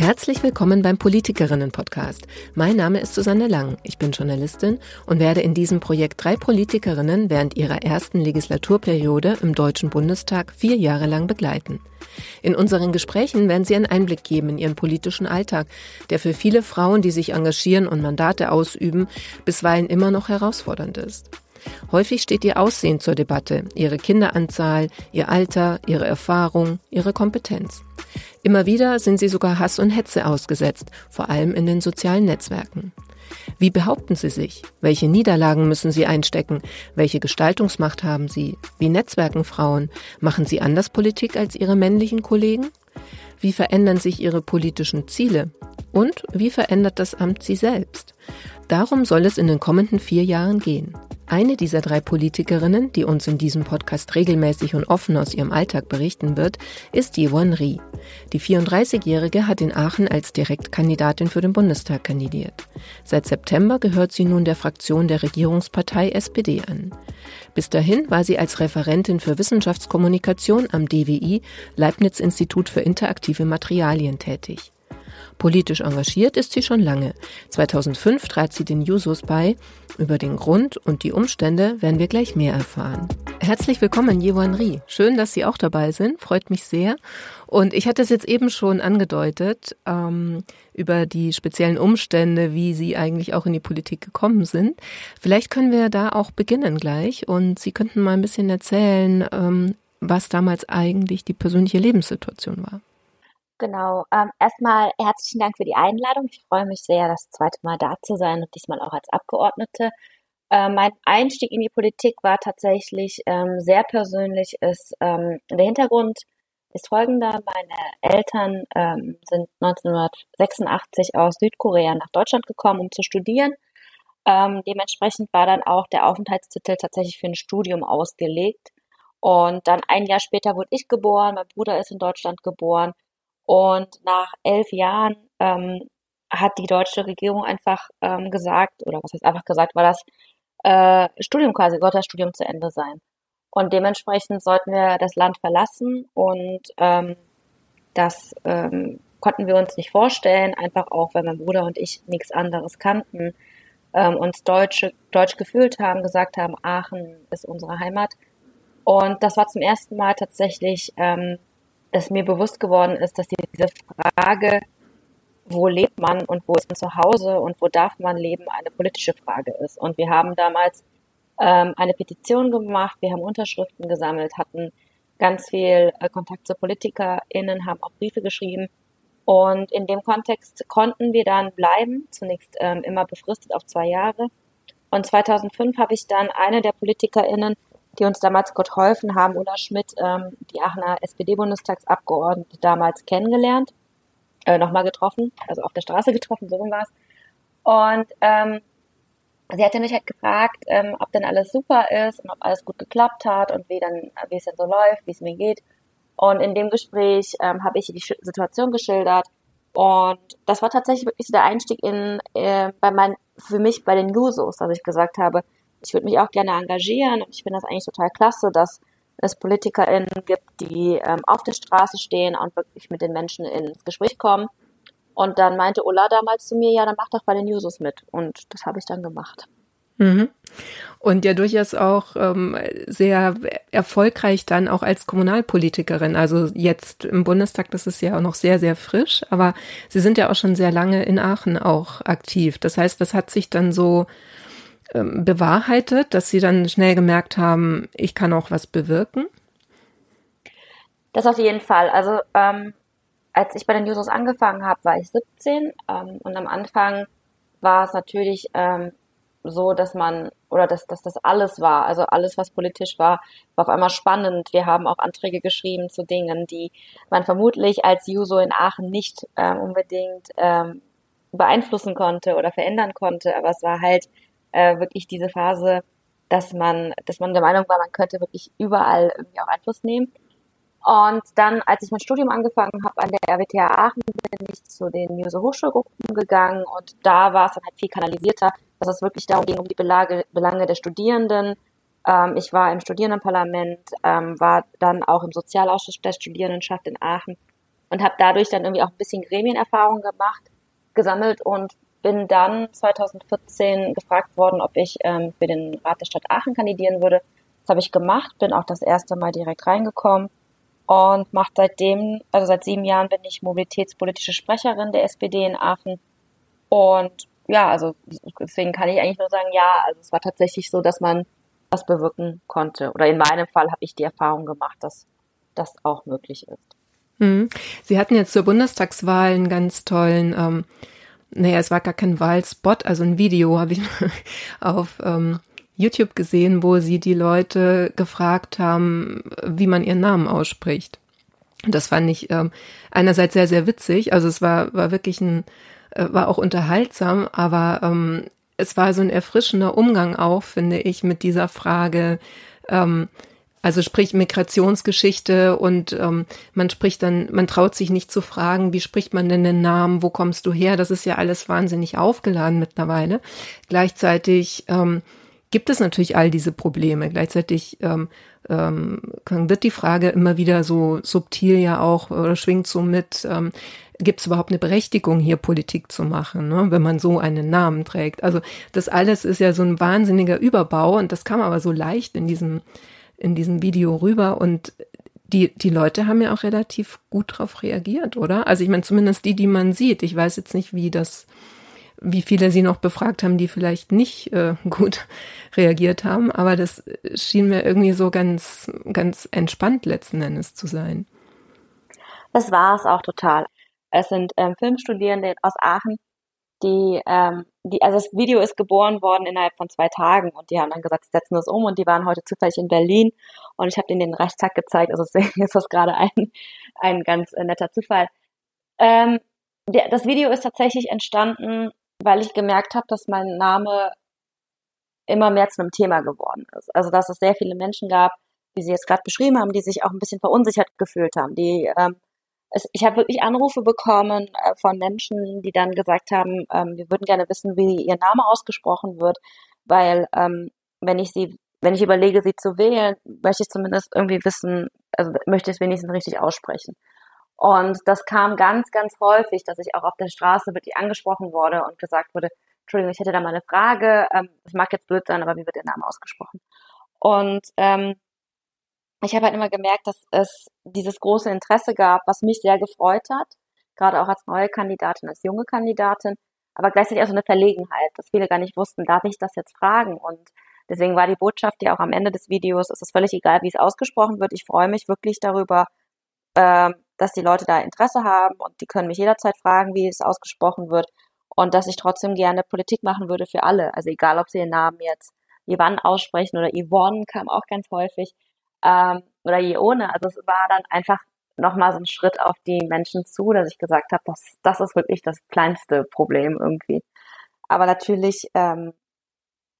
Herzlich willkommen beim Politikerinnen-Podcast. Mein Name ist Susanne Lang. Ich bin Journalistin und werde in diesem Projekt drei Politikerinnen während ihrer ersten Legislaturperiode im Deutschen Bundestag vier Jahre lang begleiten. In unseren Gesprächen werden sie einen Einblick geben in ihren politischen Alltag, der für viele Frauen, die sich engagieren und Mandate ausüben, bisweilen immer noch herausfordernd ist. Häufig steht ihr Aussehen zur Debatte, ihre Kinderanzahl, ihr Alter, ihre Erfahrung, ihre Kompetenz. Immer wieder sind sie sogar Hass und Hetze ausgesetzt, vor allem in den sozialen Netzwerken. Wie behaupten sie sich? Welche Niederlagen müssen sie einstecken? Welche Gestaltungsmacht haben sie? Wie netzwerken Frauen? Machen sie anders Politik als ihre männlichen Kollegen? Wie verändern sich ihre politischen Ziele? Und wie verändert das Amt sie selbst? Darum soll es in den kommenden vier Jahren gehen. Eine dieser drei Politikerinnen, die uns in diesem Podcast regelmäßig und offen aus ihrem Alltag berichten wird, ist Yvonne Rie. Die 34-Jährige hat in Aachen als Direktkandidatin für den Bundestag kandidiert. Seit September gehört sie nun der Fraktion der Regierungspartei SPD an. Bis dahin war sie als Referentin für Wissenschaftskommunikation am DWI Leibniz Institut für interaktive Materialien tätig. Politisch engagiert ist sie schon lange. 2005 trat sie den Jusos bei. Über den Grund und die Umstände werden wir gleich mehr erfahren. Herzlich willkommen, Yewon Ri. Schön, dass Sie auch dabei sind. Freut mich sehr. Und ich hatte es jetzt eben schon angedeutet, ähm, über die speziellen Umstände, wie Sie eigentlich auch in die Politik gekommen sind. Vielleicht können wir da auch beginnen gleich und Sie könnten mal ein bisschen erzählen, ähm, was damals eigentlich die persönliche Lebenssituation war. Genau. Ähm, erstmal herzlichen Dank für die Einladung. Ich freue mich sehr, das zweite Mal da zu sein und diesmal auch als Abgeordnete. Äh, mein Einstieg in die Politik war tatsächlich ähm, sehr persönlich. Ist, ähm, der Hintergrund ist folgender. Meine Eltern ähm, sind 1986 aus Südkorea nach Deutschland gekommen, um zu studieren. Ähm, dementsprechend war dann auch der Aufenthaltstitel tatsächlich für ein Studium ausgelegt. Und dann ein Jahr später wurde ich geboren, mein Bruder ist in Deutschland geboren und nach elf Jahren ähm, hat die deutsche Regierung einfach ähm, gesagt, oder was heißt einfach gesagt, war das äh, Studium quasi, sollte das Studium zu Ende sein. Und dementsprechend sollten wir das Land verlassen und ähm, das ähm, konnten wir uns nicht vorstellen, einfach auch, weil mein Bruder und ich nichts anderes kannten, ähm, uns Deutsche, deutsch gefühlt haben, gesagt haben, Aachen ist unsere Heimat. Und das war zum ersten Mal tatsächlich ähm, dass mir bewusst geworden ist, dass diese Frage, wo lebt man und wo ist man zu Hause und wo darf man leben, eine politische Frage ist. Und wir haben damals ähm, eine Petition gemacht, wir haben Unterschriften gesammelt, hatten ganz viel äh, Kontakt zu PolitikerInnen, haben auch Briefe geschrieben. Und in dem Kontext konnten wir dann bleiben, zunächst ähm, immer befristet auf zwei Jahre. Und 2005 habe ich dann eine der PolitikerInnen die uns damals geholfen haben, Ulla Schmidt, ähm, die Aachener SPD-Bundestagsabgeordnete, damals kennengelernt, äh, nochmal getroffen, also auf der Straße getroffen, so war es. Und ähm, sie hatte mich halt gefragt, ähm, ob denn alles super ist und ob alles gut geklappt hat und wie dann, wie es denn so läuft, wie es mir geht. Und in dem Gespräch ähm, habe ich die Situation geschildert. Und das war tatsächlich wirklich so der Einstieg in äh, bei mein, für mich bei den Jusos, dass ich gesagt habe, ich würde mich auch gerne engagieren ich finde das eigentlich total klasse, dass es PolitikerInnen gibt, die ähm, auf der Straße stehen und wirklich mit den Menschen ins Gespräch kommen. Und dann meinte Ulla damals zu mir, ja, dann mach doch bei den Jusos mit. Und das habe ich dann gemacht. Mhm. Und ja durchaus auch ähm, sehr erfolgreich dann auch als Kommunalpolitikerin. Also jetzt im Bundestag, das ist ja auch noch sehr, sehr frisch, aber Sie sind ja auch schon sehr lange in Aachen auch aktiv. Das heißt, das hat sich dann so ähm, bewahrheitet, dass Sie dann schnell gemerkt haben, ich kann auch was bewirken? Das auf jeden Fall. Also ähm, als ich bei den Jusos angefangen habe, war ich 17 ähm, und am Anfang war es natürlich ähm, so, dass man oder dass, dass das alles war, also alles, was politisch war, war auf einmal spannend. Wir haben auch Anträge geschrieben zu Dingen, die man vermutlich als Juso in Aachen nicht ähm, unbedingt ähm, beeinflussen konnte oder verändern konnte, aber es war halt äh, wirklich diese Phase, dass man, dass man der Meinung war, man könnte wirklich überall irgendwie auch Einfluss nehmen. Und dann, als ich mein Studium angefangen habe an der RWTH Aachen, bin ich zu den Muse Hochschulgruppen gegangen und da war es dann halt viel kanalisierter, dass es wirklich darum ging, um die Belage, Belange der Studierenden. Ähm, ich war im Studierendenparlament, ähm, war dann auch im Sozialausschuss der Studierendenschaft in Aachen und habe dadurch dann irgendwie auch ein bisschen Gremienerfahrung gemacht, gesammelt und bin dann 2014 gefragt worden, ob ich ähm, für den Rat der Stadt Aachen kandidieren würde. Das habe ich gemacht, bin auch das erste Mal direkt reingekommen und macht seitdem, also seit sieben Jahren bin ich mobilitätspolitische Sprecherin der SPD in Aachen. Und ja, also deswegen kann ich eigentlich nur sagen, ja, also es war tatsächlich so, dass man was bewirken konnte. Oder in meinem Fall habe ich die Erfahrung gemacht, dass das auch möglich ist. Mhm. Sie hatten jetzt zur Bundestagswahl einen ganz tollen, ähm, naja, es war gar kein Wahlspot, also ein Video habe ich auf ähm, YouTube gesehen, wo sie die Leute gefragt haben, wie man ihren Namen ausspricht. Das fand ich ähm, einerseits sehr, sehr witzig. Also es war, war wirklich ein, äh, war auch unterhaltsam, aber ähm, es war so ein erfrischender Umgang auch, finde ich, mit dieser Frage, ähm, also sprich Migrationsgeschichte und ähm, man spricht dann, man traut sich nicht zu fragen, wie spricht man denn den Namen, wo kommst du her? Das ist ja alles wahnsinnig aufgeladen mittlerweile. Gleichzeitig ähm, gibt es natürlich all diese Probleme. Gleichzeitig ähm, ähm, wird die Frage immer wieder so subtil ja auch oder schwingt so mit, ähm, gibt es überhaupt eine Berechtigung, hier Politik zu machen, ne, wenn man so einen Namen trägt? Also das alles ist ja so ein wahnsinniger Überbau und das kam aber so leicht in diesem in diesem Video rüber und die, die Leute haben ja auch relativ gut drauf reagiert, oder? Also ich meine, zumindest die, die man sieht. Ich weiß jetzt nicht, wie das, wie viele sie noch befragt haben, die vielleicht nicht äh, gut reagiert haben, aber das schien mir irgendwie so ganz, ganz entspannt letzten Endes zu sein. Das war es auch total. Es sind ähm, Filmstudierende aus Aachen, die, ähm, die, also das Video ist geboren worden innerhalb von zwei Tagen und die haben dann gesagt, sie setzen das um und die waren heute zufällig in Berlin und ich habe denen den Reichstag gezeigt, also deswegen ist das gerade ein, ein ganz äh, netter Zufall. Ähm, der, das Video ist tatsächlich entstanden, weil ich gemerkt habe, dass mein Name immer mehr zu einem Thema geworden ist. Also dass es sehr viele Menschen gab, wie Sie jetzt gerade beschrieben haben, die sich auch ein bisschen verunsichert gefühlt haben, die ähm, es, ich habe wirklich Anrufe bekommen äh, von Menschen, die dann gesagt haben, ähm, wir würden gerne wissen, wie ihr Name ausgesprochen wird, weil ähm, wenn ich sie, wenn ich überlege, sie zu wählen, möchte ich zumindest irgendwie wissen, also möchte ich es wenigstens richtig aussprechen. Und das kam ganz, ganz häufig, dass ich auch auf der Straße wirklich angesprochen wurde und gesagt wurde, Entschuldigung, ich hätte da mal eine Frage, ähm, mag jetzt blöd sein, aber wie wird Ihr Name ausgesprochen? Und ähm, ich habe halt immer gemerkt, dass es dieses große Interesse gab, was mich sehr gefreut hat, gerade auch als neue Kandidatin, als junge Kandidatin, aber gleichzeitig auch so eine Verlegenheit, dass viele gar nicht wussten, darf ich das jetzt fragen? Und deswegen war die Botschaft ja auch am Ende des Videos, es ist völlig egal, wie es ausgesprochen wird. Ich freue mich wirklich darüber, ähm, dass die Leute da Interesse haben und die können mich jederzeit fragen, wie es ausgesprochen wird und dass ich trotzdem gerne Politik machen würde für alle. Also egal, ob sie ihren Namen jetzt Ivan aussprechen oder Yvonne kam auch ganz häufig ähm, oder je ohne. Also es war dann einfach nochmal so ein Schritt auf die Menschen zu, dass ich gesagt habe, das, das ist wirklich das kleinste Problem irgendwie. Aber natürlich ähm,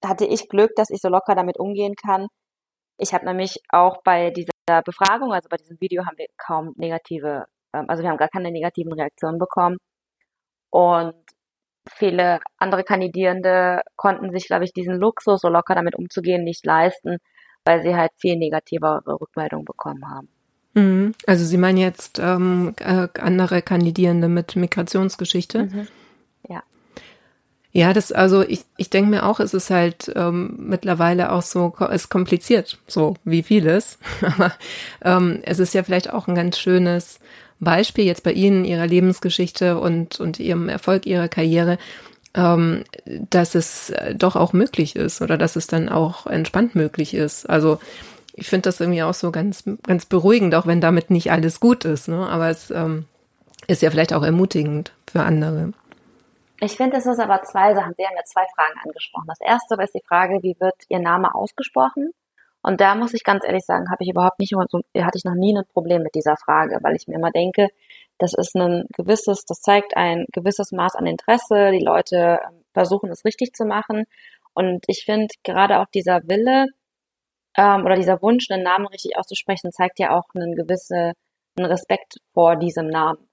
hatte ich Glück, dass ich so locker damit umgehen kann. Ich habe nämlich auch bei dieser Befragung, also bei diesem Video, haben wir kaum negative, ähm, also wir haben gar keine negativen Reaktionen bekommen. Und viele andere Kandidierende konnten sich, glaube ich, diesen Luxus, so locker damit umzugehen, nicht leisten, weil sie halt viel negativere Rückmeldungen bekommen haben. Mhm. Also Sie meinen jetzt ähm, äh, andere Kandidierende mit Migrationsgeschichte? Mhm. Ja. Ja, das, also ich, ich denke mir auch, es ist halt ähm, mittlerweile auch so, es ist kompliziert, so wie vieles. Aber ähm, es ist ja vielleicht auch ein ganz schönes Beispiel jetzt bei Ihnen, Ihrer Lebensgeschichte und, und Ihrem Erfolg Ihrer Karriere, ähm, dass es äh, doch auch möglich ist oder dass es dann auch entspannt möglich ist. Also ich finde das irgendwie auch so ganz, ganz beruhigend, auch wenn damit nicht alles gut ist. Ne? Aber es ähm, ist ja vielleicht auch ermutigend für andere. Ich finde, es ist aber zwei Sachen. Sie haben ja zwei Fragen angesprochen. Das erste ist die Frage, wie wird Ihr Name ausgesprochen? Und da muss ich ganz ehrlich sagen, habe ich überhaupt nicht, hatte ich noch nie ein Problem mit dieser Frage, weil ich mir immer denke, das ist ein gewisses, das zeigt ein gewisses Maß an Interesse. Die Leute ähm, versuchen es richtig zu machen. Und ich finde gerade auch dieser Wille ähm, oder dieser Wunsch, einen Namen richtig auszusprechen, zeigt ja auch einen gewissen Respekt vor diesem Namen.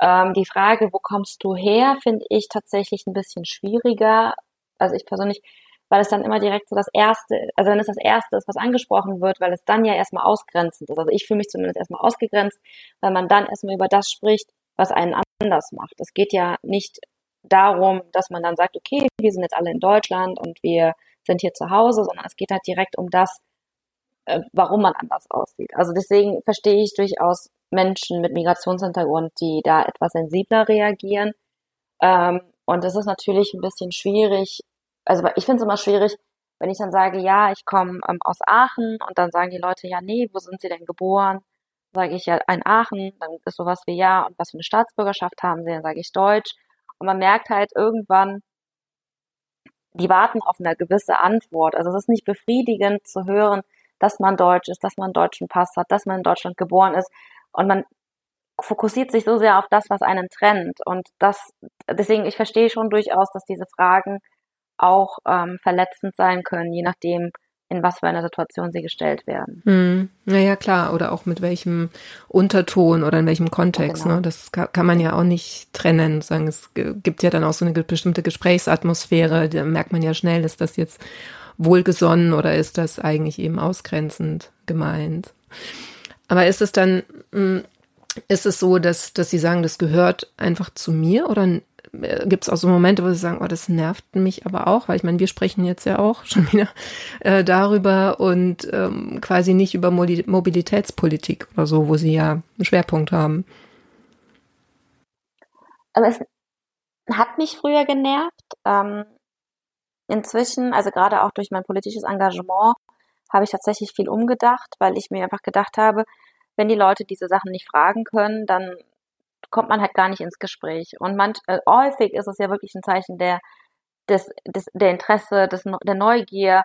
Ähm, die Frage, wo kommst du her, finde ich tatsächlich ein bisschen schwieriger. Also ich persönlich weil es dann immer direkt so das Erste, also wenn es das Erste ist, was angesprochen wird, weil es dann ja erstmal ausgrenzend ist. Also ich fühle mich zumindest erstmal ausgegrenzt, weil man dann erstmal über das spricht, was einen anders macht. Es geht ja nicht darum, dass man dann sagt, okay, wir sind jetzt alle in Deutschland und wir sind hier zu Hause, sondern es geht halt direkt um das, äh, warum man anders aussieht. Also deswegen verstehe ich durchaus Menschen mit Migrationshintergrund, die da etwas sensibler reagieren. Ähm, und es ist natürlich ein bisschen schwierig, also ich finde es immer schwierig, wenn ich dann sage, ja, ich komme ähm, aus Aachen und dann sagen die Leute, ja, nee, wo sind sie denn geboren? Sage ich ja in Aachen, dann ist sowas wie ja, und was für eine Staatsbürgerschaft haben sie, dann sage ich Deutsch. Und man merkt halt irgendwann, die warten auf eine gewisse Antwort. Also es ist nicht befriedigend zu hören, dass man Deutsch ist, dass man einen deutschen Pass hat, dass man in Deutschland geboren ist. Und man fokussiert sich so sehr auf das, was einen trennt. Und das, deswegen, ich verstehe schon durchaus, dass diese Fragen auch ähm, verletzend sein können, je nachdem, in was für einer Situation sie gestellt werden. Hm. Naja, klar, oder auch mit welchem Unterton oder in welchem Kontext. Genau. Ne? Das kann, man ja auch nicht trennen. Sagen, es gibt ja dann auch so eine bestimmte Gesprächsatmosphäre, da merkt man ja schnell, ist das jetzt wohlgesonnen oder ist das eigentlich eben ausgrenzend gemeint. Aber ist es dann, hm, ist es so, dass, dass Sie sagen, das gehört einfach zu mir oder gibt es auch so Momente, wo sie sagen, oh, das nervt mich aber auch, weil ich meine, wir sprechen jetzt ja auch schon wieder äh, darüber und ähm, quasi nicht über Mobilitätspolitik oder so, wo sie ja einen Schwerpunkt haben. Aber es hat mich früher genervt. Ähm, inzwischen, also gerade auch durch mein politisches Engagement, habe ich tatsächlich viel umgedacht, weil ich mir einfach gedacht habe, wenn die Leute diese Sachen nicht fragen können, dann kommt man halt gar nicht ins Gespräch. Und manch, äh, häufig ist es ja wirklich ein Zeichen der, des, des, der Interesse, des, der Neugier,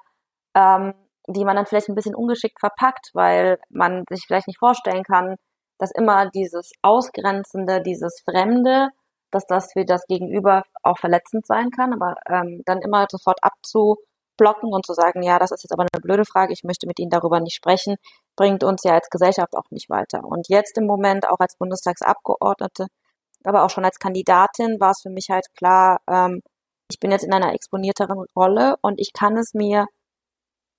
ähm, die man dann vielleicht ein bisschen ungeschickt verpackt, weil man sich vielleicht nicht vorstellen kann, dass immer dieses Ausgrenzende, dieses Fremde, dass das für das Gegenüber auch verletzend sein kann, aber ähm, dann immer sofort abzublocken und zu sagen, ja, das ist jetzt aber eine blöde Frage, ich möchte mit Ihnen darüber nicht sprechen, bringt uns ja als Gesellschaft auch nicht weiter. Und jetzt im Moment auch als Bundestagsabgeordnete, aber auch schon als Kandidatin war es für mich halt klar, ähm, ich bin jetzt in einer exponierteren Rolle und ich kann es mir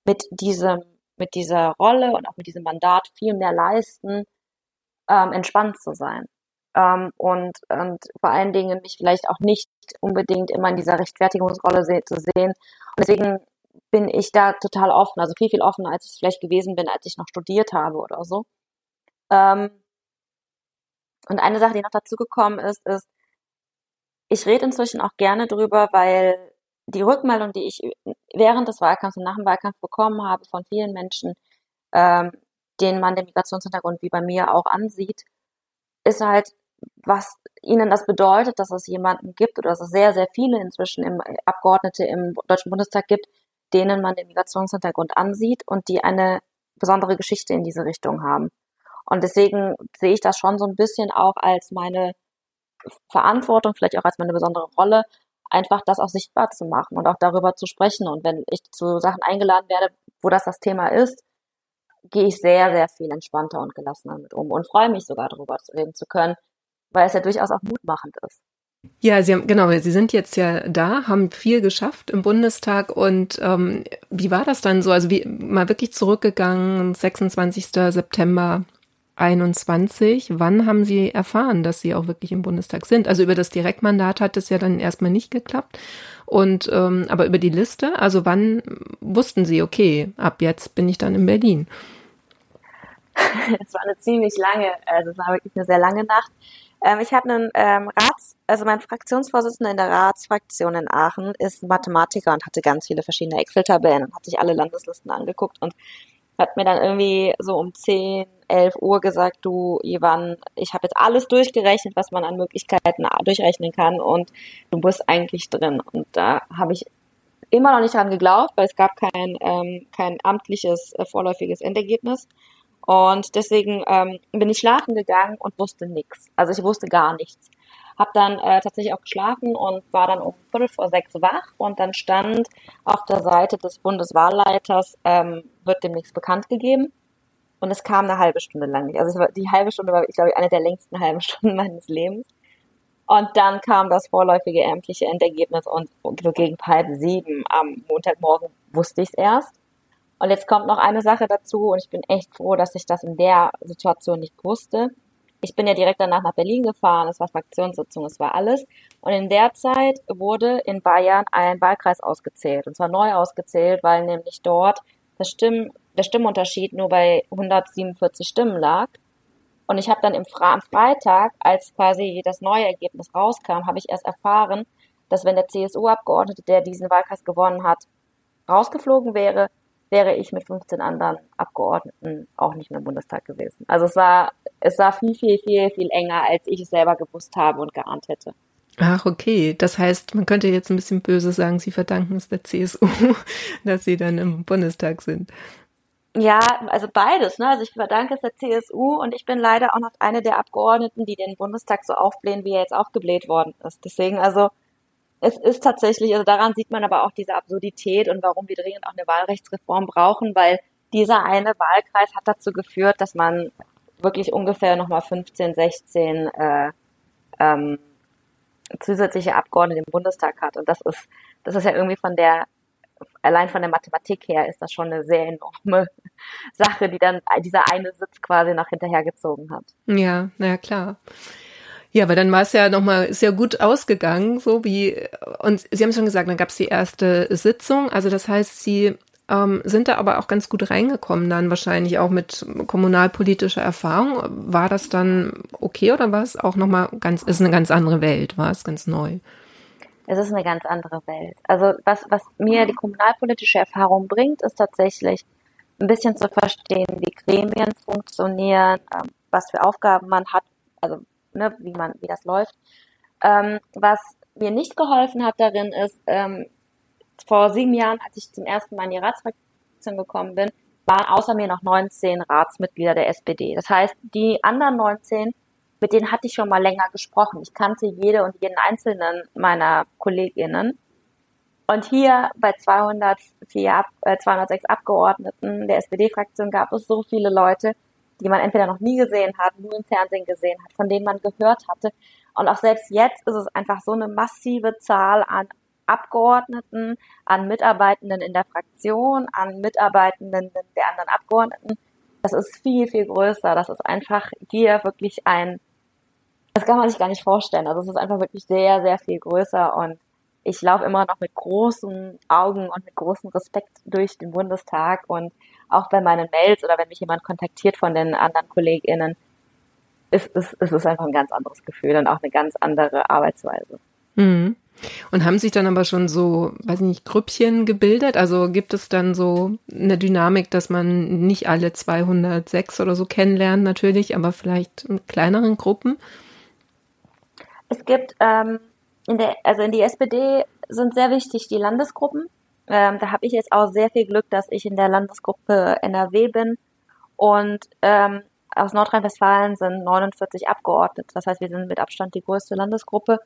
mit diesem, mit dieser Rolle und auch mit diesem Mandat viel mehr leisten, ähm, entspannt zu sein. Ähm, und, und vor allen Dingen mich vielleicht auch nicht unbedingt immer in dieser Rechtfertigungsrolle se zu sehen. Und deswegen bin ich da total offen, also viel, viel offener, als ich es vielleicht gewesen bin, als ich noch studiert habe oder so. Ähm, und eine Sache, die noch dazu gekommen ist, ist, ich rede inzwischen auch gerne drüber, weil die Rückmeldung, die ich während des Wahlkampfs und nach dem Wahlkampf bekommen habe von vielen Menschen, ähm, denen man den Migrationshintergrund wie bei mir auch ansieht, ist halt, was ihnen das bedeutet, dass es jemanden gibt oder dass es sehr, sehr viele inzwischen im Abgeordnete im Deutschen Bundestag gibt, denen man den Migrationshintergrund ansieht und die eine besondere Geschichte in diese Richtung haben. Und deswegen sehe ich das schon so ein bisschen auch als meine Verantwortung, vielleicht auch als meine besondere Rolle, einfach das auch sichtbar zu machen und auch darüber zu sprechen. Und wenn ich zu Sachen eingeladen werde, wo das das Thema ist, gehe ich sehr, sehr viel entspannter und gelassener mit um und freue mich sogar darüber reden zu können, weil es ja durchaus auch mutmachend ist. Ja, Sie haben, genau, Sie sind jetzt ja da, haben viel geschafft im Bundestag und ähm, wie war das dann so? Also wie mal wirklich zurückgegangen, 26. September 21. Wann haben Sie erfahren, dass Sie auch wirklich im Bundestag sind? Also über das Direktmandat hat es ja dann erstmal nicht geklappt. Und ähm, aber über die Liste, also wann wussten Sie, okay, ab jetzt bin ich dann in Berlin? Es war eine ziemlich lange, also es war wirklich eine sehr lange Nacht. Ähm, ich habe einen ähm, Rats, also mein Fraktionsvorsitzender in der Ratsfraktion in Aachen ist Mathematiker und hatte ganz viele verschiedene Excel-Tabellen und hat sich alle Landeslisten angeguckt und hat mir dann irgendwie so um 10, 11 Uhr gesagt, du Ivan, ich habe jetzt alles durchgerechnet, was man an Möglichkeiten durchrechnen kann und du bist eigentlich drin. Und da habe ich immer noch nicht dran geglaubt, weil es gab kein, ähm, kein amtliches äh, vorläufiges Endergebnis. Und deswegen ähm, bin ich schlafen gegangen und wusste nichts. Also ich wusste gar nichts. Hab dann äh, tatsächlich auch geschlafen und war dann um Viertel vor sechs wach und dann stand auf der Seite des Bundeswahlleiters, ähm, wird demnächst bekannt gegeben. Und es kam eine halbe Stunde lang nicht. Also war, die halbe Stunde war, ich glaube, eine der längsten halben Stunden meines Lebens. Und dann kam das vorläufige ämtliche Endergebnis und so gegen halb sieben am Montagmorgen wusste ich es erst. Und jetzt kommt noch eine Sache dazu und ich bin echt froh, dass ich das in der Situation nicht wusste. Ich bin ja direkt danach nach Berlin gefahren, es war Fraktionssitzung, es war alles. Und in der Zeit wurde in Bayern ein Wahlkreis ausgezählt. Und zwar neu ausgezählt, weil nämlich dort Stimm, der Stimmunterschied nur bei 147 Stimmen lag. Und ich habe dann im Fra am Freitag, als quasi das neue Ergebnis rauskam, habe ich erst erfahren, dass wenn der CSU-Abgeordnete, der diesen Wahlkreis gewonnen hat, rausgeflogen wäre, wäre ich mit 15 anderen Abgeordneten auch nicht mehr im Bundestag gewesen. Also es war, es war viel, viel, viel, viel enger, als ich es selber gewusst habe und geahnt hätte. Ach, okay. Das heißt, man könnte jetzt ein bisschen böse sagen, Sie verdanken es der CSU, dass Sie dann im Bundestag sind. Ja, also beides. Ne? Also ich verdanke es der CSU und ich bin leider auch noch eine der Abgeordneten, die den Bundestag so aufblähen, wie er jetzt aufgebläht worden ist. Deswegen also es ist tatsächlich, also daran sieht man aber auch diese Absurdität und warum wir dringend auch eine Wahlrechtsreform brauchen, weil dieser eine Wahlkreis hat dazu geführt, dass man wirklich ungefähr nochmal 15, 16 äh, ähm, zusätzliche Abgeordnete im Bundestag hat. Und das ist, das ist ja irgendwie von der, allein von der Mathematik her ist das schon eine sehr enorme Sache, die dann dieser eine Sitz quasi nach hinterhergezogen hat. Ja, na ja, klar. Ja, aber dann war es ja nochmal, ja gut ausgegangen, so wie, und Sie haben schon gesagt, dann gab es die erste Sitzung. Also das heißt, Sie ähm, sind da aber auch ganz gut reingekommen, dann wahrscheinlich auch mit kommunalpolitischer Erfahrung. War das dann okay oder war es auch nochmal ganz, ist eine ganz andere Welt, war es ganz neu? Es ist eine ganz andere Welt. Also was, was mir die kommunalpolitische Erfahrung bringt, ist tatsächlich ein bisschen zu verstehen, wie Gremien funktionieren, ähm, was für Aufgaben man hat, also ne, wie man, wie das läuft. Ähm, was mir nicht geholfen hat darin ist, ähm, vor sieben Jahren, als ich zum ersten Mal in die Ratsfraktion gekommen bin, waren außer mir noch 19 Ratsmitglieder der SPD. Das heißt, die anderen 19, mit denen hatte ich schon mal länger gesprochen. Ich kannte jede und jeden einzelnen meiner Kolleginnen. Und hier bei 204, äh, 206 Abgeordneten der SPD-Fraktion gab es so viele Leute, die man entweder noch nie gesehen hat, nur im Fernsehen gesehen hat, von denen man gehört hatte. Und auch selbst jetzt ist es einfach so eine massive Zahl an Abgeordneten, an Mitarbeitenden in der Fraktion, an Mitarbeitenden der anderen Abgeordneten. Das ist viel, viel größer. Das ist einfach hier wirklich ein, das kann man sich gar nicht vorstellen. Also es ist einfach wirklich sehr, sehr viel größer und ich laufe immer noch mit großen Augen und mit großem Respekt durch den Bundestag und auch bei meinen Mails oder wenn mich jemand kontaktiert von den anderen KollegInnen, ist, ist, ist es einfach ein ganz anderes Gefühl und auch eine ganz andere Arbeitsweise. Mhm. Und haben sich dann aber schon so, weiß nicht, Grüppchen gebildet? Also gibt es dann so eine Dynamik, dass man nicht alle 206 oder so kennenlernt natürlich, aber vielleicht in kleineren Gruppen? Es gibt ähm, in der, also in die SPD sind sehr wichtig die Landesgruppen. Ähm, da habe ich jetzt auch sehr viel Glück, dass ich in der Landesgruppe NRW bin. Und ähm, aus Nordrhein-Westfalen sind 49 Abgeordnete. Das heißt, wir sind mit Abstand die größte Landesgruppe.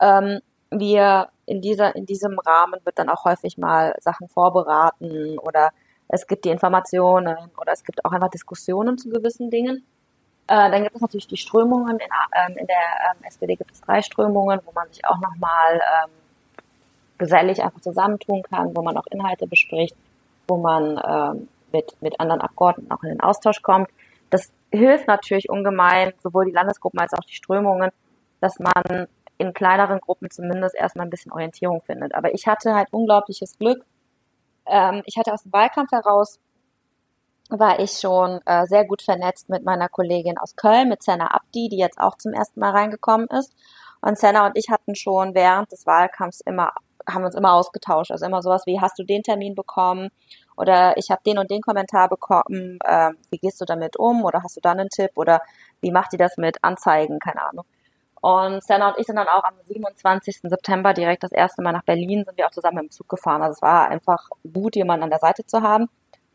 Ähm, wir in dieser, in diesem Rahmen wird dann auch häufig mal Sachen vorberaten oder es gibt die Informationen oder es gibt auch einfach Diskussionen zu gewissen Dingen. Äh, dann gibt es natürlich die Strömungen. In, ähm, in der ähm, SPD gibt es drei Strömungen, wo man sich auch nochmal ähm, gesellig einfach zusammentun kann, wo man auch Inhalte bespricht, wo man ähm, mit, mit anderen Abgeordneten auch in den Austausch kommt. Das hilft natürlich ungemein, sowohl die Landesgruppen als auch die Strömungen, dass man in kleineren Gruppen zumindest erstmal ein bisschen Orientierung findet. Aber ich hatte halt unglaubliches Glück. Ähm, ich hatte aus dem Wahlkampf heraus war ich schon äh, sehr gut vernetzt mit meiner Kollegin aus Köln, mit Senna Abdi, die jetzt auch zum ersten Mal reingekommen ist. Und Senna und ich hatten schon während des Wahlkampfs immer, haben uns immer ausgetauscht. Also immer sowas wie, hast du den Termin bekommen? Oder ich habe den und den Kommentar bekommen, äh, wie gehst du damit um? Oder hast du dann einen Tipp? Oder wie macht ihr das mit Anzeigen? Keine Ahnung. Und Senna und ich sind dann auch am 27. September direkt das erste Mal nach Berlin, sind wir auch zusammen im Zug gefahren. Also es war einfach gut, jemanden an der Seite zu haben.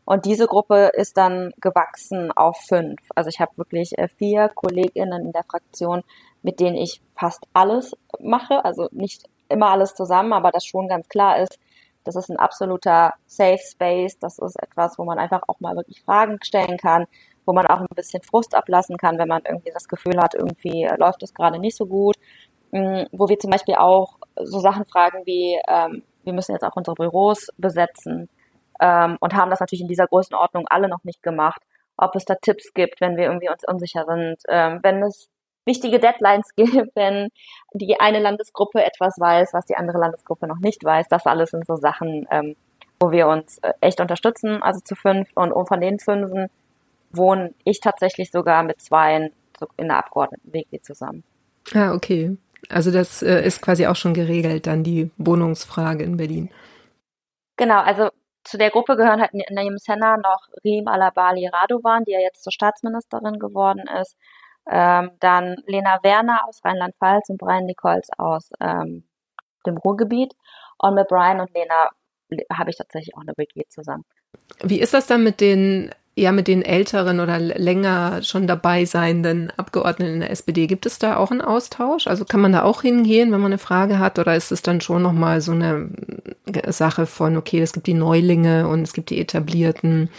Und diese Gruppe ist dann gewachsen auf fünf. Also ich habe wirklich äh, vier KollegInnen in der Fraktion, mit denen ich fast alles mache. Also nicht immer alles zusammen, aber das schon ganz klar ist, das ist ein absoluter Safe Space. Das ist etwas, wo man einfach auch mal wirklich Fragen stellen kann, wo man auch ein bisschen Frust ablassen kann, wenn man irgendwie das Gefühl hat, irgendwie läuft es gerade nicht so gut. mm, wo wir zum Beispiel auch so Sachen fragen wie, ähm, wir müssen jetzt auch unsere Büros besetzen ähm, und haben das natürlich in dieser Größenordnung alle noch nicht gemacht. Ob es da Tipps gibt, wenn wir irgendwie uns unsicher sind, ähm, wenn es wichtige Deadlines gibt, wenn die eine Landesgruppe etwas weiß, was die andere Landesgruppe noch nicht weiß. Das alles sind so Sachen, ähm, wo wir uns äh, echt unterstützen, also zu fünf. Und, von den fünfen wohne ich tatsächlich sogar mit zweien in der Abgeordneten-WG zusammen. Ah, okay. Also das äh, ist quasi auch schon geregelt, dann die Wohnungsfrage in Berlin. Genau, also zu der Gruppe gehören halt Naim Senna noch Rim Alabali Radovan, die ja jetzt zur Staatsministerin geworden ist. Ähm, dann Lena Werner aus Rheinland-Pfalz und Brian Nichols aus ähm, dem Ruhrgebiet. Und mit Brian und Lena habe ich tatsächlich auch eine WG zusammen. Wie ist das dann mit den ja mit den älteren oder länger schon dabei seienden Abgeordneten in der SPD. Gibt es da auch einen Austausch? Also kann man da auch hingehen, wenn man eine Frage hat, oder ist es dann schon nochmal so eine Sache von, okay, es gibt die Neulinge und es gibt die Etablierten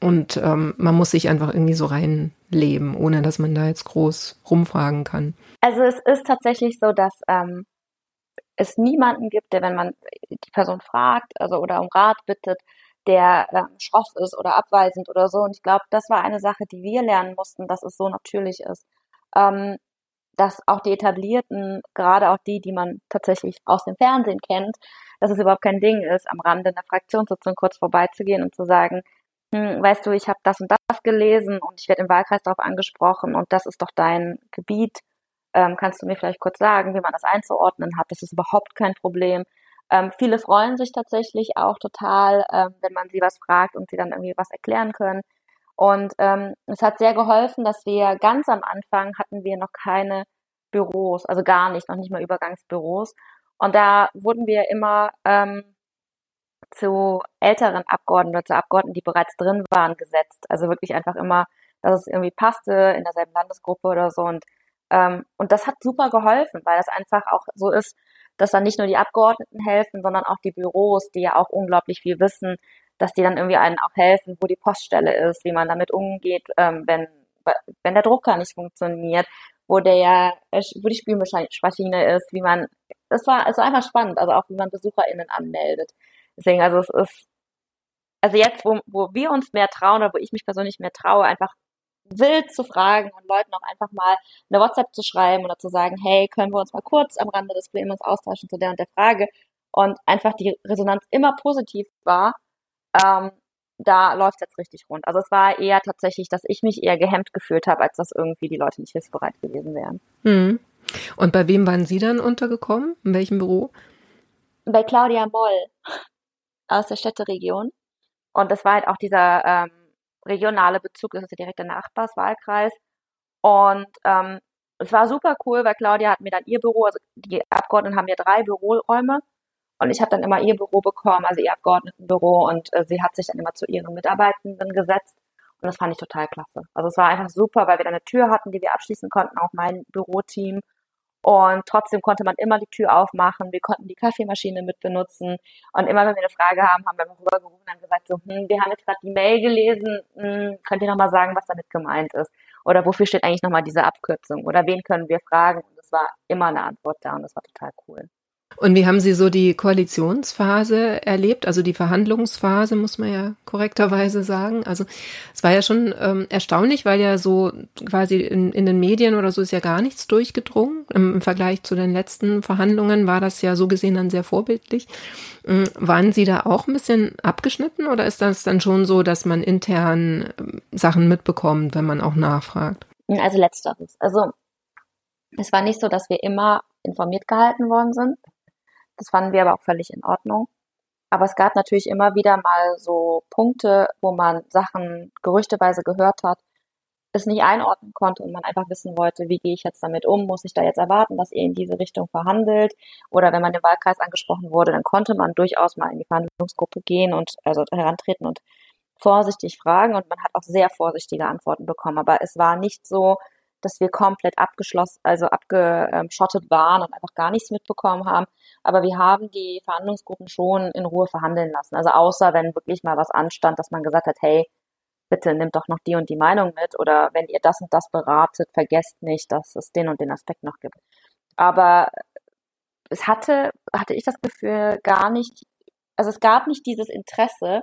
und ähm, man muss sich einfach irgendwie so reinleben, ohne dass man da jetzt groß rumfragen kann? Also es ist tatsächlich so, dass ähm, es niemanden gibt, der, wenn man die Person fragt, also oder um Rat bittet, der äh, schroff ist oder abweisend oder so. Und ich glaube, das war eine Sache, die wir lernen mussten, dass es so natürlich ist. Ähm, dass auch die etablierten, gerade auch die, die man tatsächlich aus dem Fernsehen kennt, dass es überhaupt kein Ding ist, am Rande einer Fraktionssitzung kurz vorbeizugehen und zu sagen, hm, weißt du, ich habe das und das gelesen und ich werde im Wahlkreis darauf angesprochen und das ist doch dein Gebiet. Ähm, kannst du mir vielleicht kurz sagen, wie man das einzuordnen hat? Das ist überhaupt kein Problem. Ähm, viele freuen sich tatsächlich auch total, ähm, wenn man sie was fragt und sie dann irgendwie was erklären können. Und ähm, es hat sehr geholfen, dass wir ganz am Anfang hatten wir noch keine Büros, also gar nicht, noch nicht mal Übergangsbüros. Und da wurden wir immer ähm, zu älteren Abgeordneten oder zu Abgeordneten, die bereits drin waren, gesetzt. Also wirklich einfach immer, dass es irgendwie passte in derselben Landesgruppe oder so. Und, ähm, und das hat super geholfen, weil das einfach auch so ist, dass dann nicht nur die Abgeordneten helfen, sondern auch die Büros, die ja auch unglaublich viel wissen, dass die dann irgendwie einen auch helfen, wo die Poststelle ist, wie man damit umgeht, ähm, wenn, wenn der Drucker nicht funktioniert, wo der, äh, wo die Spülmaschine ist, wie man, das war also einfach spannend, also auch wie man BesucherInnen anmeldet. Deswegen, also es ist, also jetzt, wo, wo wir uns mehr trauen oder wo ich mich persönlich mehr traue, einfach wild zu fragen und Leuten auch einfach mal eine WhatsApp zu schreiben oder zu sagen, hey, können wir uns mal kurz am Rande des Problems austauschen zu der und der Frage und einfach die Resonanz immer positiv war, ähm, da läuft jetzt richtig rund. Also es war eher tatsächlich, dass ich mich eher gehemmt gefühlt habe, als dass irgendwie die Leute nicht hilfsbereit gewesen wären. Hm. Und bei wem waren Sie dann untergekommen? In welchem Büro? Bei Claudia Moll aus der Städteregion. Und das war halt auch dieser ähm, regionale Bezug, das ist der Nachbarswahlkreis. Und ähm, es war super cool, weil Claudia hat mir dann ihr Büro, also die Abgeordneten haben ja drei Büroräume und ich habe dann immer ihr Büro bekommen, also ihr Abgeordnetenbüro und äh, sie hat sich dann immer zu ihren Mitarbeitenden gesetzt und das fand ich total klasse. Also es war einfach super, weil wir dann eine Tür hatten, die wir abschließen konnten, auch mein Büroteam und trotzdem konnte man immer die Tür aufmachen. Wir konnten die Kaffeemaschine mit benutzen. Und immer, wenn wir eine Frage haben, haben wir rübergerufen und gesagt, so, hm, wir haben jetzt gerade die Mail gelesen. Hm, könnt ihr nochmal sagen, was damit gemeint ist? Oder wofür steht eigentlich nochmal diese Abkürzung? Oder wen können wir fragen? Und es war immer eine Antwort da und das war total cool. Und wie haben Sie so die Koalitionsphase erlebt? Also die Verhandlungsphase, muss man ja korrekterweise sagen. Also es war ja schon ähm, erstaunlich, weil ja so quasi in, in den Medien oder so ist ja gar nichts durchgedrungen. Im, Im, Vergleich zu den letzten Verhandlungen war das ja so gesehen dann sehr vorbildlich. Ähm, waren Sie da auch ein bisschen abgeschnitten oder ist das dann schon so, dass man intern ähm, Sachen mitbekommt, wenn man auch nachfragt? Also letzteres. Also es war nicht so, dass wir immer informiert gehalten worden sind. Das fanden wir aber auch völlig in Ordnung. Aber es gab natürlich immer wieder mal so Punkte, wo man Sachen gerüchteweise gehört hat, es nicht einordnen konnte und man einfach wissen wollte, wie gehe ich jetzt damit um? Muss ich da jetzt erwarten, dass ihr in diese Richtung verhandelt? Oder wenn man im Wahlkreis angesprochen wurde, dann konnte man durchaus mal in die Verhandlungsgruppe gehen und also herantreten und vorsichtig fragen und man hat auch sehr vorsichtige Antworten bekommen. Aber es war nicht so, dass wir komplett abgeschlossen, also abgeschottet waren und einfach gar nichts mitbekommen haben. Aber wir haben die Verhandlungsgruppen schon in Ruhe verhandeln lassen. Also außer wenn wirklich mal was anstand, dass man gesagt hat, hey, bitte nimmt doch noch die und die Meinung mit oder wenn ihr das und das beratet, vergesst nicht, dass es den und den Aspekt noch gibt. Aber es hatte, hatte ich das Gefühl, gar nicht, also es gab nicht dieses Interesse,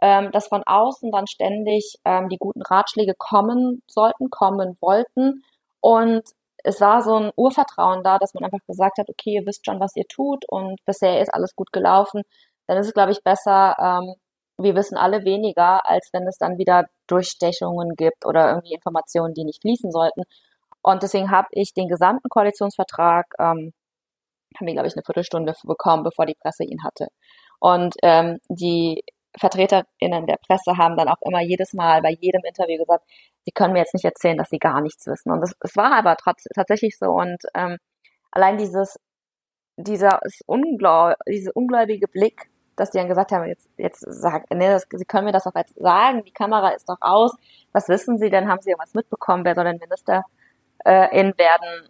ähm, dass von außen dann ständig ähm, die guten Ratschläge kommen sollten, kommen wollten. Und es war so ein Urvertrauen da, dass man einfach gesagt hat, okay, ihr wisst schon, was ihr tut und bisher ist alles gut gelaufen. Dann ist es, glaube ich, besser, ähm, wir wissen alle weniger, als wenn es dann wieder Durchstechungen gibt oder irgendwie Informationen, die nicht fließen sollten. Und deswegen habe ich den gesamten Koalitionsvertrag, ähm, haben wir, glaube ich, eine Viertelstunde bekommen, bevor die Presse ihn hatte. Und ähm, die VertreterInnen der Presse haben dann auch immer jedes Mal bei jedem Interview gesagt, sie können mir jetzt nicht erzählen, dass sie gar nichts wissen. Und es war aber trotz, tatsächlich so. Und ähm, allein dieses, dieser ungläu diese ungläubige Blick, dass die dann gesagt haben, jetzt, jetzt sagen, nee, das, sie können mir das doch jetzt sagen, die Kamera ist doch aus. Was wissen sie denn? Haben sie irgendwas mitbekommen? Wer soll denn Ministerin äh, werden?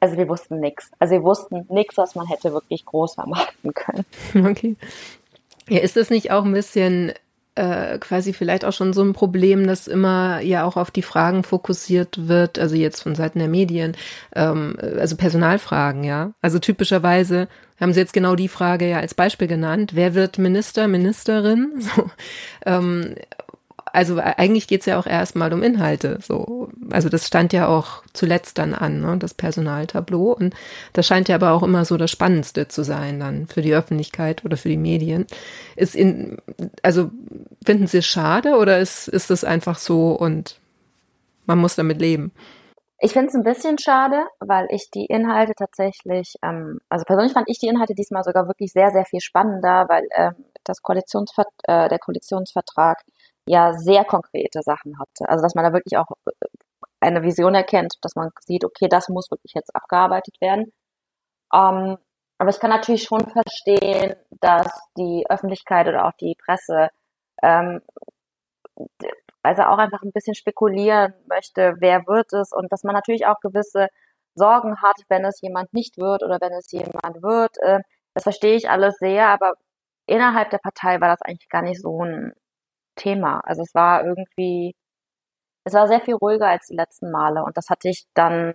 Also wir wussten nichts. Also wir wussten nichts, was man hätte wirklich groß vermarkten können. Okay. Ja, ist das nicht auch ein bisschen äh, quasi vielleicht auch schon so ein Problem, dass immer ja auch auf die Fragen fokussiert wird, also jetzt von Seiten der Medien, ähm, also Personalfragen, ja. Also typischerweise haben Sie jetzt genau die Frage ja als Beispiel genannt, wer wird Minister, Ministerin? So, ähm, also eigentlich geht's ja auch erstmal um Inhalte. So, also das stand ja auch zuletzt dann an, ne, das Personaltableau. Und das scheint ja aber auch immer so das Spannendste zu sein dann für die Öffentlichkeit oder für die Medien. Ist in, also finden Sie es schade oder ist, ist es einfach so und man muss damit leben? Ich finde es ein bisschen schade, weil ich die Inhalte tatsächlich, ähm, also persönlich fand ich die Inhalte diesmal sogar wirklich sehr, sehr viel spannender, weil ähm, das Koalitionsver äh, der Koalitionsvertrag ja sehr konkrete Sachen hatte. Also dass man da wirklich auch äh, eine Vision erkennt, dass man sieht, okay, das muss wirklich jetzt abgearbeitet werden. Ähm, aber ich kann natürlich schon verstehen, dass die Öffentlichkeit oder auch die Presse ähm, also auch einfach ein bisschen spekulieren möchte, wer wird es und dass man natürlich auch gewisse Sorgen hat, wenn es jemand nicht wird oder wenn es jemand wird. Äh, das verstehe ich alles sehr, aber innerhalb der Partei war das eigentlich gar nicht so ein Thema. Also es war irgendwie, es war sehr viel ruhiger als die letzten Male und das hatte ich dann,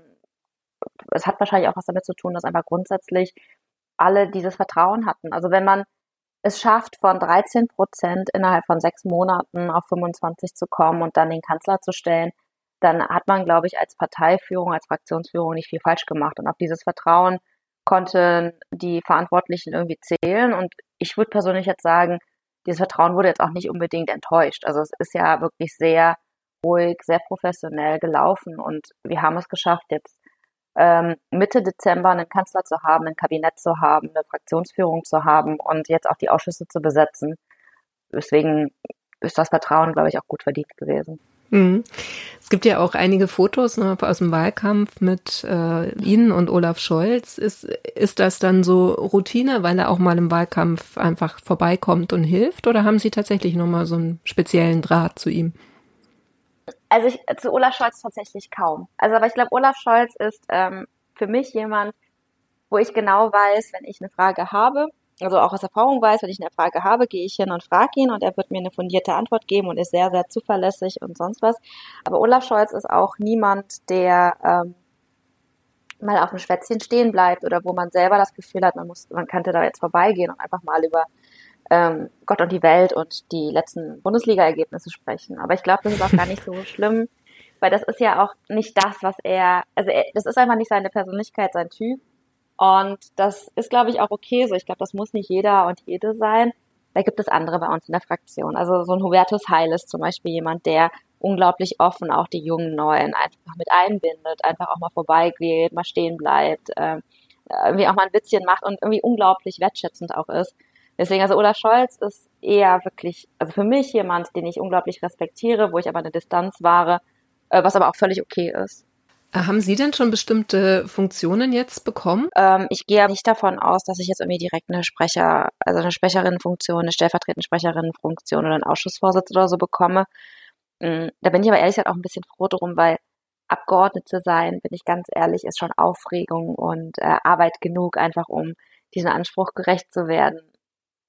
es hat wahrscheinlich auch was damit zu tun, dass einfach grundsätzlich alle dieses Vertrauen hatten. Also wenn man es schafft, von 13 Prozent innerhalb von sechs Monaten auf 25 zu kommen und dann den Kanzler zu stellen, dann hat man, glaube ich, als Parteiführung, als Fraktionsführung nicht viel falsch gemacht. Und auf dieses Vertrauen konnten die Verantwortlichen irgendwie zählen. Und ich würde persönlich jetzt sagen, dieses Vertrauen wurde jetzt auch nicht unbedingt enttäuscht. Also es ist ja wirklich sehr ruhig, sehr professionell gelaufen und wir haben es geschafft, jetzt ähm, Mitte Dezember einen Kanzler zu haben, ein Kabinett zu haben, eine Fraktionsführung zu haben und jetzt auch die Ausschüsse zu besetzen. Deswegen ist das Vertrauen, glaube ich, auch gut verdient gewesen. Mhm. Es gibt ja auch einige Fotos ne, aus dem Wahlkampf mit äh, Ihnen und Olaf Scholz. Ist, ist das dann so Routine, weil er auch mal im Wahlkampf einfach vorbeikommt und hilft? Oder haben Sie tatsächlich nochmal so einen speziellen Draht zu ihm? Also ich, zu Olaf Scholz tatsächlich kaum. Also aber ich glaube, Olaf Scholz ist ähm, für mich jemand, wo ich genau weiß, wenn ich eine Frage habe, also auch aus Erfahrung weiß, wenn ich eine Frage habe, gehe ich hin und frage ihn und er wird mir eine fundierte Antwort geben und ist sehr, sehr zuverlässig und sonst was. Aber Olaf Scholz ist auch niemand, der ähm, mal auf dem Schwätzchen stehen bleibt oder wo man selber das Gefühl hat, man muss, man könnte da jetzt vorbeigehen und einfach mal über ähm, Gott und die Welt und die letzten Bundesliga-Ergebnisse sprechen. Aber ich glaube, das ist auch gar nicht so schlimm, weil das ist ja auch nicht das, was er, also er, das ist einfach nicht seine Persönlichkeit, sein Typ. Und das ist, glaube ich, auch okay so. Ich glaube, das muss nicht jeder und jede sein. Da gibt es andere bei uns in der Fraktion. Also so ein Hubertus Heil ist zum Beispiel jemand, der unglaublich offen auch die jungen Neuen einfach mit einbindet, einfach auch mal vorbeigeht, mal stehen bleibt, äh, irgendwie auch mal ein Witzchen macht und irgendwie unglaublich wertschätzend auch ist. Deswegen, also Olaf Scholz ist eher wirklich, also für mich jemand, den ich unglaublich respektiere, wo ich aber eine Distanz wahre, äh, was aber auch völlig okay ist. Äh, haben Sie denn schon bestimmte Funktionen jetzt bekommen? Ähm, ich gehe nicht davon aus, dass ich jetzt irgendwie direkt eine Sprecher, also eine Sprecherinnenfunktion, eine stellvertretende Sprecherinnenfunktion oder einen Ausschussvorsitz oder so bekomme. Mm, da bin ich aber ehrlich gesagt auch ein bisschen froh drum, weil Abgeordnete sein, bin ich ganz ehrlich, ist schon Aufregung und äh, Arbeit genug, einfach um diesem Anspruch gerecht zu werden,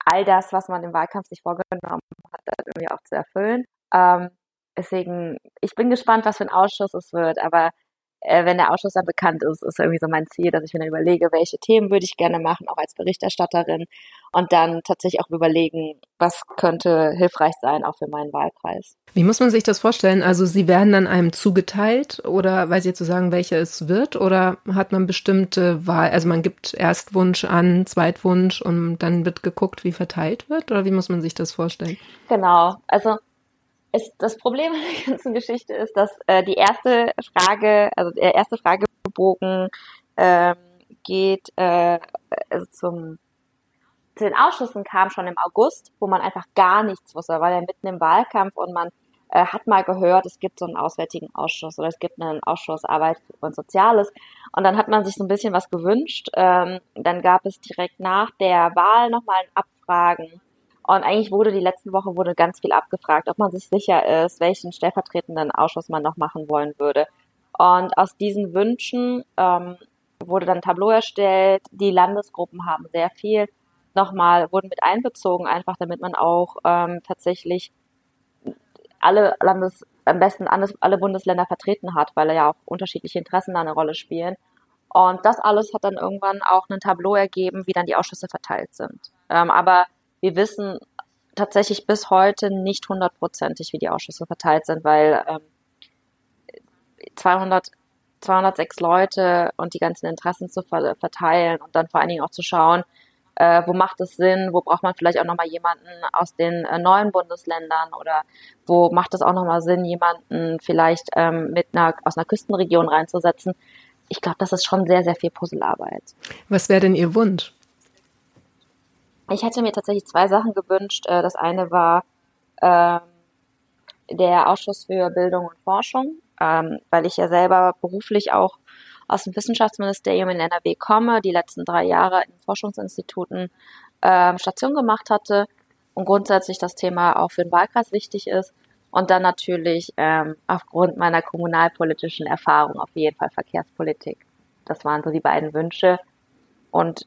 all das, was man im Wahlkampf sich vorgenommen hat, dann irgendwie auch zu erfüllen. Ähm, deswegen, ich bin gespannt, was für ein Ausschuss es wird, aber äh, wenn der Ausschuss dann bekannt ist, ist irgendwie so mein Ziel, dass ich mir dann überlege, welche Themen würde ich gerne machen, auch als Berichterstatterin und dann tatsächlich auch überlegen, was könnte hilfreich sein, auch für meinen Wahlkreis. Wie muss man sich das vorstellen? Also Sie werden dann einem zugeteilt oder weiß ich jetzt zu sagen, welcher es wird oder hat man bestimmte Wahl, also man gibt Erstwunsch an, Zweitwunsch und dann wird geguckt, wie verteilt wird oder wie muss man sich das vorstellen? Genau, also ist, das Problem an der ganzen Geschichte ist, dass äh, die erste Frage, also der erste Fragebogen ähm, geht äh, also zum zu den Ausschüssen kam schon im August, wo man einfach gar nichts wusste, weil er mitten im Wahlkampf und man äh, hat mal gehört, es gibt so einen auswärtigen Ausschuss oder es gibt einen Ausschuss Arbeit und Soziales und dann hat man sich so ein bisschen was gewünscht. Ähm, dann gab es direkt nach der Wahl nochmal ein Abfragen und eigentlich wurde die letzten Woche wurde ganz viel abgefragt, ob man sich sicher ist, welchen stellvertretenden Ausschuss man noch machen wollen würde. Und aus diesen Wünschen ähm, wurde dann ein Tableau erstellt. Die Landesgruppen haben sehr viel nochmal, wurden mit einbezogen, einfach damit man auch ähm, tatsächlich alle Landes, am besten alle Bundesländer vertreten hat, weil ja auch unterschiedliche Interessen da eine Rolle spielen. Und das alles hat dann irgendwann auch ein Tableau ergeben, wie dann die Ausschüsse verteilt sind. Ähm, aber wir wissen tatsächlich bis heute nicht hundertprozentig, wie die Ausschüsse verteilt sind, weil ähm, 200, 206 Leute und die ganzen Interessen zu verteilen und dann vor allen Dingen auch zu schauen, äh, wo macht es Sinn, wo braucht man vielleicht auch nochmal jemanden aus den äh, neuen Bundesländern oder wo macht es auch nochmal Sinn, jemanden vielleicht ähm, mit einer, aus einer Küstenregion reinzusetzen. Ich glaube, das ist schon sehr, sehr viel Puzzlearbeit. Was wäre denn Ihr Wunsch? Ich hätte mir tatsächlich zwei Sachen gewünscht. Äh, das eine war ähm, der Ausschuss für Bildung und Forschung, ähm, weil ich ja selber beruflich auch aus dem Wissenschaftsministerium in NRW komme, die letzten drei Jahre in Forschungsinstituten ähm, Station gemacht hatte und grundsätzlich das Thema auch für den Wahlkreis wichtig ist. Und dann natürlich ähm, aufgrund meiner kommunalpolitischen Erfahrung auf jeden Fall Verkehrspolitik. Das waren so die beiden Wünsche. Und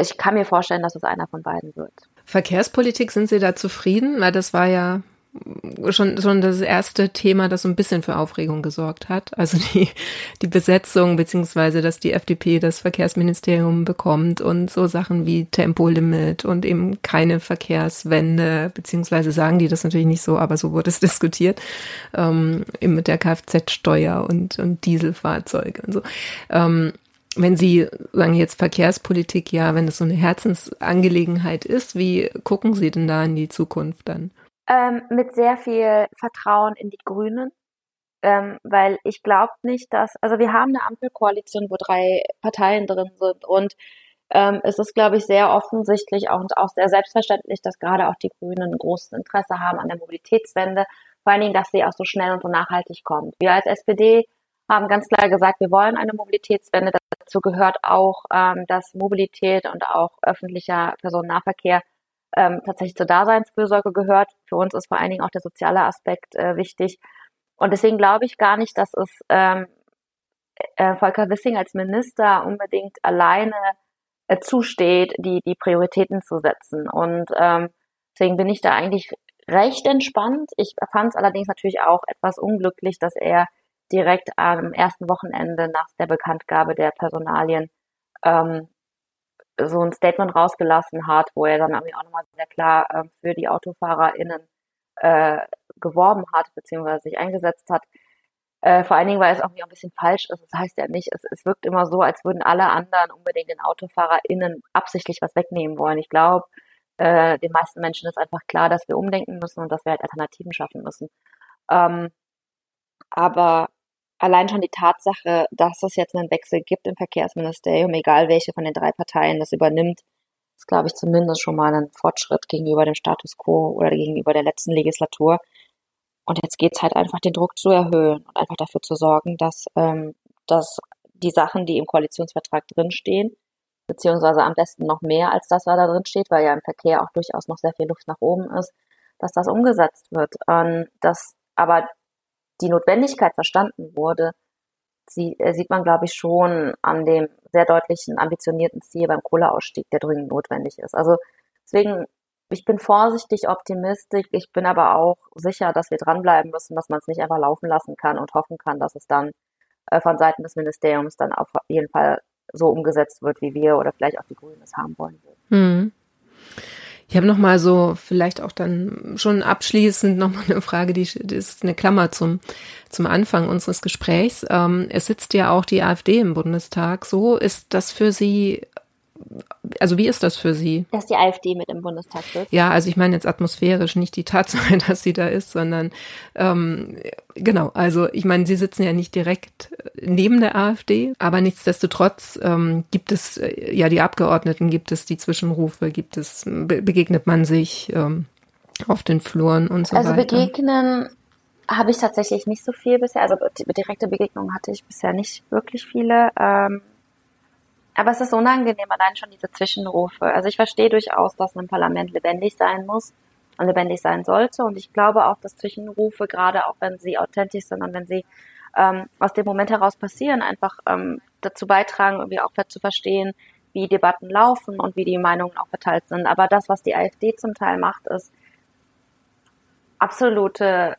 ich kann mir vorstellen, dass es einer von beiden wird. Verkehrspolitik, sind Sie da zufrieden? Weil das war ja schon, schon das erste Thema, das so ein bisschen für Aufregung gesorgt hat. Also die, die Besetzung, beziehungsweise, dass die FDP das Verkehrsministerium bekommt und so Sachen wie Tempolimit und eben keine Verkehrswende, beziehungsweise sagen die das natürlich nicht so, aber so wurde es diskutiert, ähm, eben mit der Kfz-Steuer und, und Dieselfahrzeuge und so. Ähm, wenn Sie sagen jetzt Verkehrspolitik, ja, wenn es so eine Herzensangelegenheit ist, wie gucken Sie denn da in die Zukunft dann? Ähm, mit sehr viel Vertrauen in die Grünen, ähm, weil ich glaube nicht, dass, also wir haben eine Ampelkoalition, wo drei Parteien drin sind und ähm, es ist, glaube ich, sehr offensichtlich und auch sehr selbstverständlich, dass gerade auch die Grünen ein großes Interesse haben an der Mobilitätswende, vor allen Dingen, dass sie auch so schnell und so nachhaltig kommt. Wir als SPD haben ganz klar gesagt, wir wollen eine Mobilitätswende. Dazu gehört auch, ähm, dass Mobilität und auch öffentlicher Personennahverkehr ähm, tatsächlich zur Daseinsfürsorge gehört. Für uns ist vor allen Dingen auch der soziale Aspekt äh, wichtig. Und deswegen glaube ich gar nicht, dass es ähm, äh, Volker Wissing als Minister unbedingt alleine äh, zusteht, die, die Prioritäten zu setzen. Und ähm, deswegen bin ich da eigentlich recht entspannt. Ich fand es allerdings natürlich auch etwas unglücklich, dass er direkt am ersten Wochenende nach der Bekanntgabe der Personalien ähm, so ein Statement rausgelassen hat, wo er dann auch nochmal sehr klar äh, für die AutofahrerInnen äh, geworben hat, beziehungsweise sich eingesetzt hat. Äh, vor allen Dingen, weil es auch ein bisschen falsch ist. Das heißt ja nicht, es, es wirkt immer so, als würden alle anderen unbedingt den AutofahrerInnen absichtlich was wegnehmen wollen. Ich glaube, äh, den meisten Menschen ist einfach klar, dass wir umdenken müssen und dass wir halt Alternativen schaffen müssen. Ähm, aber allein schon die Tatsache, dass es jetzt einen Wechsel gibt im Verkehrsministerium, egal welche von den drei Parteien das übernimmt, ist, glaube ich, zumindest schon mal ein Fortschritt gegenüber dem Status quo oder gegenüber der letzten Legislatur. Und jetzt geht es halt einfach, den Druck zu erhöhen und einfach dafür zu sorgen, dass, ähm, dass die Sachen, die im Koalitionsvertrag drinstehen, beziehungsweise am besten noch mehr als das, was da drin steht, weil ja im Verkehr auch durchaus noch sehr viel Luft nach oben ist, dass das umgesetzt wird. Und dass aber die Notwendigkeit verstanden wurde, äh, sieht man, glaube ich, schon an dem sehr deutlichen, ambitionierten Ziel beim Kohleausstieg, der dringend notwendig ist. Also deswegen, ich bin vorsichtig optimistisch, ich bin aber auch sicher, dass wir dranbleiben müssen, dass man es nicht einfach laufen lassen kann und hoffen kann, dass es dann äh, von Seiten des Ministeriums dann auf jeden Fall so umgesetzt wird, wie wir oder vielleicht auch die Grünen es haben wollen Hm. Ich habe noch mal so vielleicht auch dann schon abschließend noch mal eine Frage, die, die ist eine Klammer zum zum Anfang unseres Gesprächs. Ähm, es sitzt ja auch die AfD im Bundestag. So ist das für Sie also wie ist das für Sie? Dass die AfD mit im Bundestag wird? Ja, also ich meine jetzt atmosphärisch, nicht die Tatsache, dass sie da ist, sondern ähm, genau, also ich meine, Sie sitzen ja nicht direkt neben der AfD, aber nichtsdestotrotz ähm, gibt es äh, ja die Abgeordneten, gibt es die Zwischenrufe, gibt es, be begegnet man sich ähm, auf den Fluren und so also weiter. Also begegnen habe ich tatsächlich nicht so viel bisher, also direkte Begegnungen hatte ich bisher nicht wirklich viele. Ähm, aber es ist unangenehm, allein schon diese Zwischenrufe. Also ich verstehe durchaus, dass ein Parlament lebendig sein muss und lebendig sein sollte. Und ich glaube auch, dass Zwischenrufe, gerade auch wenn sie authentisch sind und wenn sie ähm, aus dem Moment heraus passieren, einfach ähm, dazu beitragen, irgendwie auch zu verstehen, wie Debatten laufen und wie die Meinungen auch verteilt sind. Aber das, was die AfD zum Teil macht, ist absolute,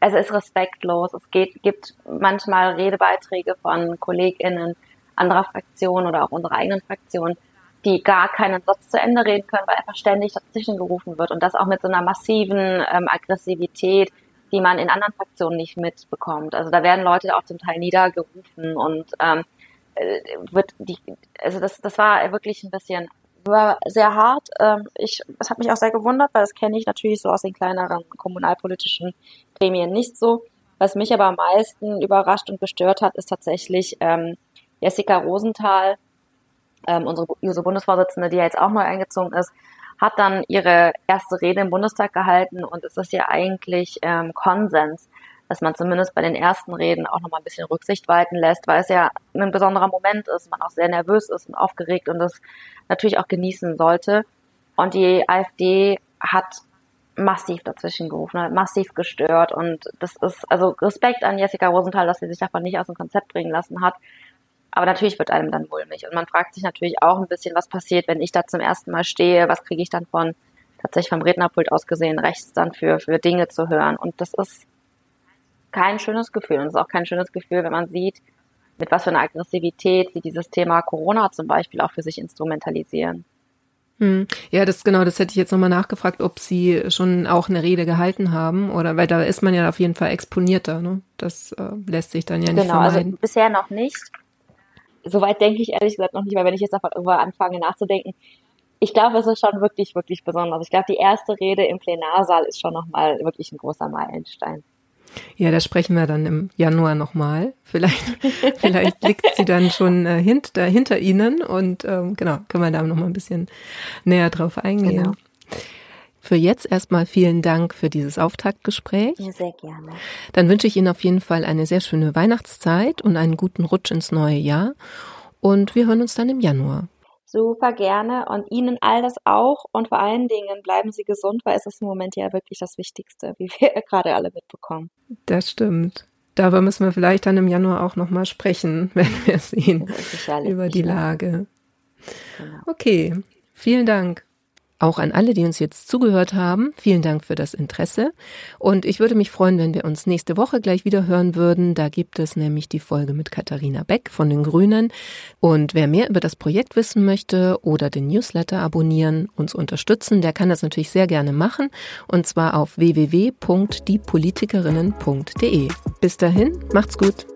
also ist respektlos. Es geht, gibt manchmal Redebeiträge von KollegInnen, anderer Fraktionen oder auch unserer eigenen Fraktion, die gar keinen Satz zu Ende reden können, weil einfach ständig dazwischen gerufen wird und das auch mit so einer massiven ähm, Aggressivität, die man in anderen Fraktionen nicht mitbekommt. Also da werden Leute auch zum Teil niedergerufen und ähm, äh, wird die, also das, das war wirklich ein bisschen war sehr hart. Ähm, ich, es hat mich auch sehr gewundert, weil das kenne ich natürlich so aus den kleineren kommunalpolitischen Gremien nicht so. Was mich aber am meisten überrascht und gestört hat, ist tatsächlich ähm, Jessica Rosenthal, ähm, unsere, unsere Bundesvorsitzende, die ja jetzt auch neu eingezogen ist, hat dann ihre erste Rede im Bundestag gehalten und es ist ja eigentlich ähm, Konsens, dass man zumindest bei den ersten Reden auch nochmal ein bisschen Rücksicht walten lässt, weil es ja ein besonderer Moment ist, man auch sehr nervös ist und aufgeregt und das natürlich auch genießen sollte. Und die AfD hat massiv dazwischen gerufen, hat massiv gestört und das ist also Respekt an Jessica Rosenthal, dass sie sich davon nicht aus dem Konzept bringen lassen hat. Aber natürlich wird einem dann mulmig. Und man fragt sich natürlich auch ein bisschen, was passiert, wenn ich da zum ersten Mal stehe, was kriege ich dann von, tatsächlich vom Rednerpult aus gesehen, rechts dann für, für Dinge zu hören. Und das ist kein schönes Gefühl. Und es ist auch kein schönes Gefühl, wenn man sieht, mit was für einer Aggressivität sie dieses Thema Corona zum Beispiel auch für sich instrumentalisieren. Hm. Ja, das genau, das hätte ich jetzt nochmal nachgefragt, ob Sie schon auch eine Rede gehalten haben oder weil da ist man ja auf jeden Fall exponierter, ne? Das äh, lässt sich dann ja nicht genau, also vermeiden. Also bisher noch nicht. Soweit denke ich ehrlich gesagt noch nicht, weil wenn ich jetzt einfach irgendwo anfange nachzudenken, ich glaube, es ist schon wirklich, wirklich besonders. Ich glaube, die erste Rede im Plenarsaal ist schon nochmal wirklich ein großer Meilenstein. Ja, da sprechen wir dann im Januar nochmal. Vielleicht, vielleicht liegt sie dann schon äh, hinter, hinter Ihnen und ähm, genau, können wir da nochmal ein bisschen näher drauf eingehen. Genau. Für jetzt erstmal vielen Dank für dieses Auftaktgespräch. Ja, sehr gerne. Dann wünsche ich Ihnen auf jeden Fall eine sehr schöne Weihnachtszeit und einen guten Rutsch ins neue Jahr. Und wir hören uns dann im Januar. Super gerne und Ihnen all das auch und vor allen Dingen bleiben Sie gesund, weil es ist im Moment ja wirklich das Wichtigste, wie wir gerade alle mitbekommen. Das stimmt. Darüber müssen wir vielleicht dann im Januar auch nochmal sprechen, wenn wir sehen über die Lage. Genau. Okay, vielen Dank. Auch an alle, die uns jetzt zugehört haben, vielen Dank für das Interesse. Und ich würde mich freuen, wenn wir uns nächste Woche gleich wieder hören würden. Da gibt es nämlich die Folge mit Katharina Beck von den Grünen. Und wer mehr über das Projekt wissen möchte oder den Newsletter abonnieren, uns unterstützen, der kann das natürlich sehr gerne machen. Und zwar auf www.diepolitikerinnen.de. Bis dahin, macht's gut.